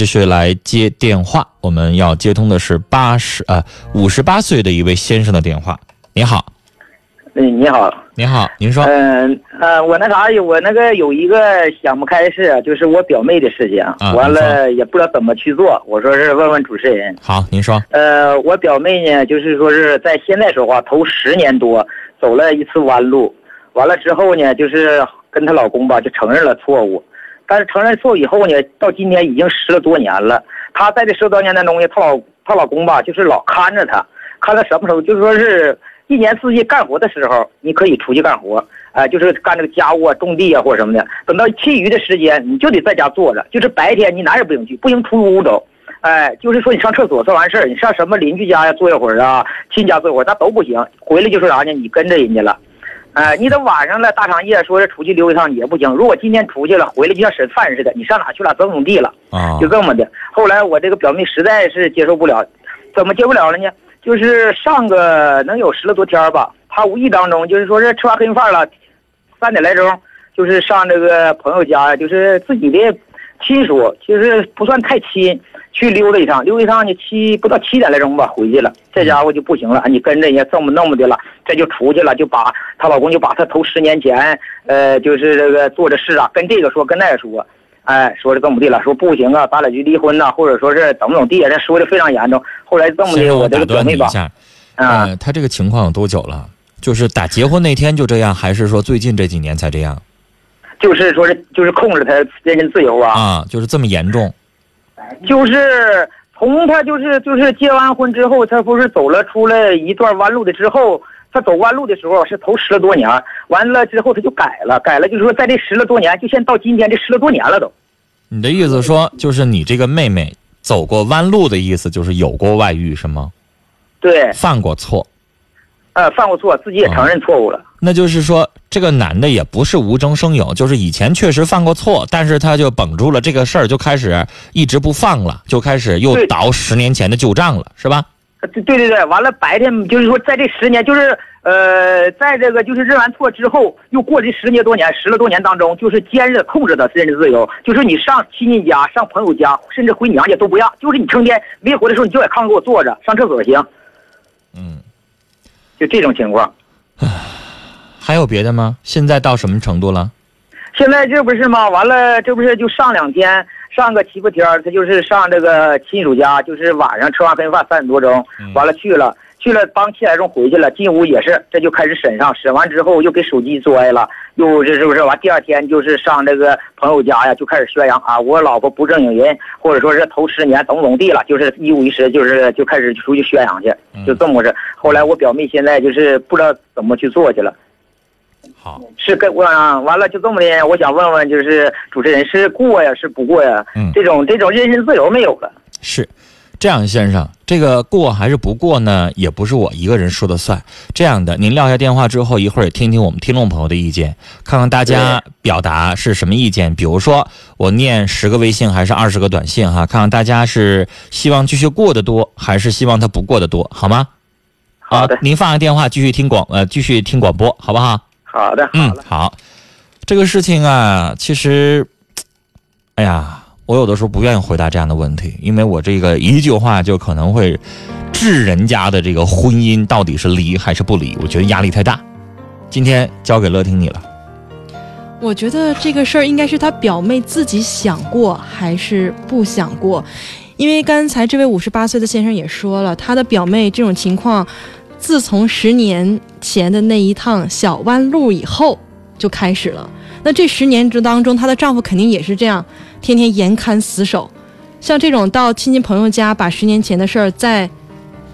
继续来接电话，我们要接通的是八十呃五十八岁的一位先生的电话。你好，嗯，你好，你好，您说，嗯呃，我那啥，我那个有一个想不开的事，就是我表妹的事情，啊。完了也不知道怎么去做，我说是问问主持人。好，您说，呃，我表妹呢，就是说是在现在说话，头十年多走了一次弯路，完了之后呢，就是跟她老公吧，就承认了错误，但是承认错以后呢，到今天已经十了多年了。她在这十多年当中呢，她老她老公吧，就是老看着她，看她什么时候，就是说是一年四季干活的时候，你可以出去干活，啊、就是干这个家务啊、种地啊或者什么的。等到其余的时间，你就得在家坐着，就是白天你哪也不用去，不行出屋走。哎，就是说你上厕所做完事儿，你上什么邻居家呀坐一会儿啊，亲家坐一会儿，那都不行。回来就说啥呢？你跟着人家了，哎，你等晚上了大长夜说是出去溜一趟也不行。如果今天出去了，回来就像审犯人似的，你上哪去了？怎么怎么地了？啊就这么的。后来我这个表妹实在是接受不了，怎么接不了了呢？就是上个能有十来多天吧，她无意当中就是说是吃完黑饭了，三点来钟，就是上这个朋友家，就是自己的亲属，其实不算太亲，去溜达一趟，溜达一趟呢七不到七点来钟吧回去了，这家伙就不行了，你跟着人家这么那么的了，这就出去了，就把她老公就把她头十年前，呃，就是这个做的事啊，跟这个说，跟那个说。哎，说是这么地了，说不行啊，咱俩就离婚呐、或者说是怎么怎么地，这说的非常严重。后来这么的，我这打个表一下，啊，呃，他这个情况有多久了？就是打结婚那天就这样，还是说最近这几年才这样就是说是就是控制他人身自由啊，啊？就是这么严重就是从他就是就是结完婚之后，他不是走了出来一段弯路的之后，他走弯路的时候是头十了多年，完了之后他就改了，改了就是说在这十了多年，就现在到今天这十了多年了都。你的意思说，就是你这个妹妹走过弯路的意思，就是有过外遇是吗？对，犯过错，呃，犯过错，自己也承认错误了。那就是说，这个男的也不是无中生有，就是以前确实犯过错，但是他就绷住了这个事儿，就开始一直不放了，就开始又对倒十年前的旧账了，是吧？呃对对对对，完了白天就是说在这十年，就是呃，在这个就是认完错之后，又过这十年多年，十了多年当中，就是坚韧地控制的人身自由，就是你上亲戚家、上朋友家，甚至回娘家都不让，就是你成天没回来的时候，你就在炕上给我坐着，上厕所行，嗯，就这种情况。还有别的吗？现在到什么程度了？现在这不是吗？完了，这不是就上两天，上个七八天，他就是上这个亲属家，就是晚上吃完黑饭三点多钟，嗯完了去了，去了帮七点钟回去了，进屋也是，这就开始审上，审完之后又给手机拽了，又这是不是完？第二天就是上这个朋友家呀，就开始宣扬啊，我老婆不正经人，或者说是头十年怎么怎么地了，就是一五一十，就是就开始出去宣扬去，就这么回事。后来我表妹现在就是不知道怎么去做去了。好，是跟我啊，完了就这么的，我想问问，就是主持人是过呀，是不过呀？嗯这种这种人身自由没有了。是这样，先生，这个过还是不过呢？也不是我一个人说的算。这样的，您撂下电话之后，一会儿也听听我们听众朋友的意见，看看大家表达是什么意见。比如说，我念十个微信还是二十个短信哈，看看大家是希望继续过得多，还是希望他不过得多，好吗？好的啊，您放下电话，继续听广呃，继续听广播，好不好？好的，好嗯，，好。这个事情啊，其实，哎呀，我有的时候不愿意回答这样的问题，因为我这个一句话就可能会治人家的这个婚姻到底是离还是不离，我觉得压力太大。今天交给乐听你了。我觉得这个事儿应该是他表妹自己想过还是不想过，因为刚才这位五十八岁的先生也说了，他的表妹这种情况，自从十年前的那一趟小弯路以后就开始了。那这十年之当中，她的丈夫肯定也是这样，天天严看死守。像这种到亲戚朋友家把十年前的事儿再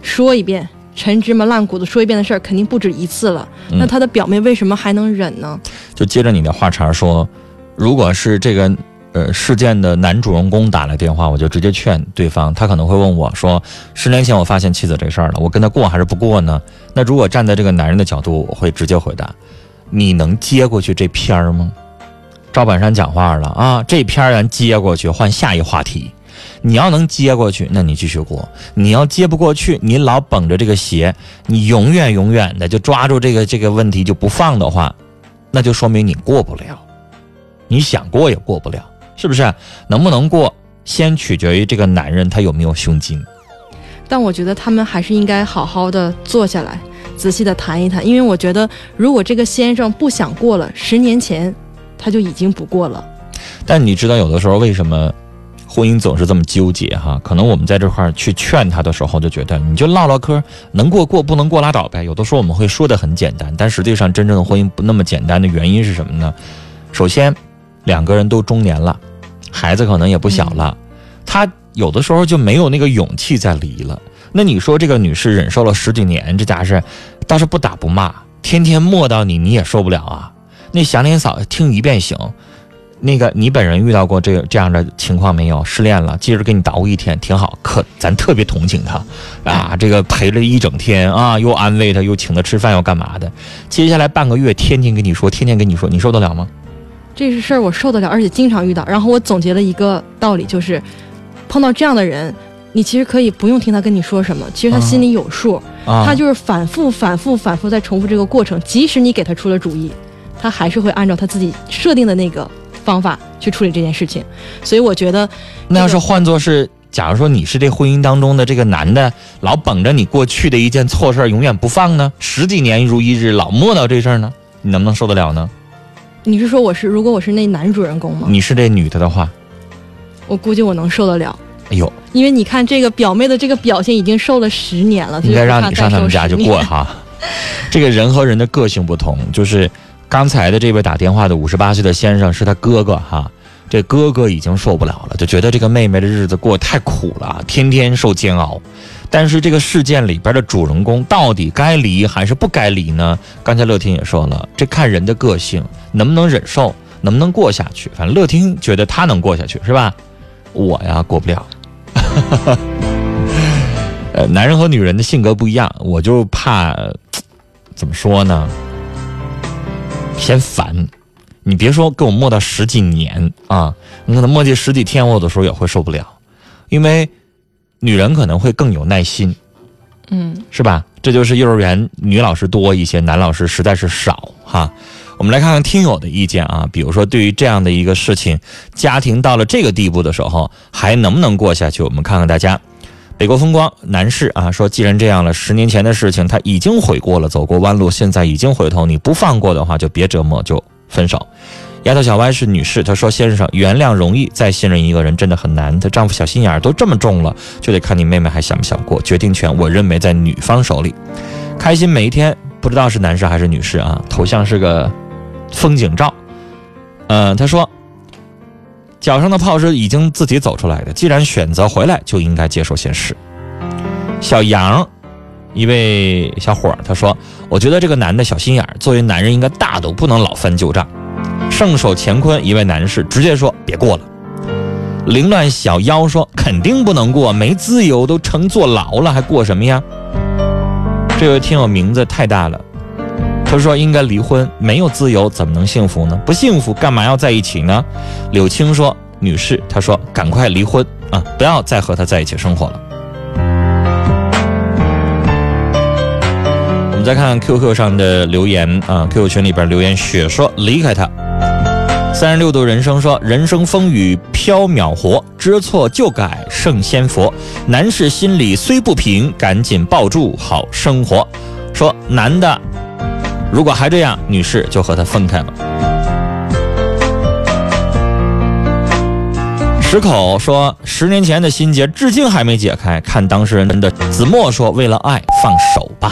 说一遍，陈芝麻烂谷子说一遍的事儿，肯定不止一次了。嗯那她的表妹为什么还能忍呢？就接着你的话茬说，如果是这个呃事件的男主人公打来电话，我就直接劝对方，他可能会问我说，十年前我发现妻子这事儿了，我跟他过还是不过呢？那如果站在这个男人的角度，我会直接回答，你能接过去这片儿吗？赵本山讲话了啊，这片儿咱接过去，换下一话题。你要能接过去，那你继续过；你要接不过去，你老绷着这个鞋，你永远永远的就抓住这个这个问题就不放的话，那就说明你过不了，你想过也过不了，是不是？能不能过，先取决于这个男人他有没有胸襟。但我觉得他们还是应该好好的坐下来，仔细的谈一谈，因为我觉得如果这个先生不想过了，十年前他就已经不过了。但你知道，有的时候为什么婚姻总是这么纠结哈？可能我们在这块儿去劝他的时候，就觉得你就唠唠嗑，能过过，不能过拉倒呗。有的时候我们会说的很简单，但实际上真正的婚姻不那么简单的原因是什么呢？首先，两个人都中年了，孩子可能也不小了，他有的时候就没有那个勇气再离了。那你说这个女士忍受了十几年，这家是倒是不打不骂，天天磨叨你，你也受不了啊。那祥林嫂听一遍行。那个你本人遇到过这这样的情况没有？失恋了，接着给你捣鼓一天，挺好。可咱特别同情他，啊，这个陪了一整天啊，又安慰他，又请他吃饭，又干嘛的？接下来半个月，天天跟你说，天天跟你说，你受得了吗？这是事儿，我受得了，而且经常遇到。然后我总结了一个道理，就是碰到这样的人，你其实可以不用听他跟你说什么，其实他心里有数，他就是反复、反复、反复在重复这个过程。即使你给他出了主意，他还是会按照他自己设定的那个。方法去处理这件事情，所以我觉得，那要是换作是，假如说你是这婚姻当中的这个男的，老绷着你过去的一件错事儿永远不放呢，十几年如一日，老磨叨这事儿呢，你能不能受得了呢？你是说我是，如果我是那男主人公吗？你是这女的的话，我估计我能受得了。哎呦，因为你看这个表妹的这个表现已经受了十年了，应该让你上他们家就过哈。这个人和人的个性不同，就是。刚才的这位打电话的五十八岁的先生是他哥哥哈，这哥哥已经受不了了，就觉得这个妹妹的日子过得太苦了，天天受煎熬。但是这个事件里边的主人公到底该离还是不该离呢？刚才乐听也说了，这看人的个性，能不能忍受，能不能过下去。反正乐听觉得他能过下去，是吧？我呀过不了。呃，男人和女人的性格不一样，我就怕怎么说呢？嫌烦，你别说跟我磨到十几年啊，你可能磨叽十几天，我有的时候也会受不了，因为女人可能会更有耐心，嗯，是吧？这就是幼儿园女老师多一些，男老师实在是少哈。我们来看看听友的意见啊，比如说对于这样的一个事情，家庭到了这个地步的时候，还能不能过下去？我们看看大家。北国风光男士啊说，既然这样了，十年前的事情他已经悔过了，走过弯路，现在已经回头，你不放过的话，就别折磨，就分手。丫头小歪是女士，她说：“先生，原谅容易，再信任一个人真的很难。她丈夫小心眼儿都这么重了，就得看你妹妹还想不想过。决定权，我认为在女方手里。开心每一天，不知道是男士还是女士啊？头像是个风景照。嗯，他说。”脚上的泡是已经自己走出来的，既然选择回来，就应该接受现实。小杨，一位小伙儿，他说：“我觉得这个男的小心眼儿，作为男人应该大度，不能老翻旧账。”圣手乾坤，一位男士直接说：“别过了。”凌乱小妖说：“肯定不能过，没自由都成坐牢了，还过什么呀？”这位听友名字太大了，他说：“应该离婚，没有自由怎么能幸福呢？不幸福干嘛要在一起呢？”柳青说。女士，她说：“赶快离婚啊，不要再和他在一起生活了。”我们再看 QQ 上的留言啊，QQ 群里边留言，雪说：“离开他。”三十六度人生说：“人生风雨飘渺活，知错就改圣仙佛。男士心里虽不平，赶紧抱住好生活。”说男的，如果还这样，女士就和他分开了。石口说：“十年前的心结至今还没解开。”看当事人的子墨说：“为了爱，放手吧。”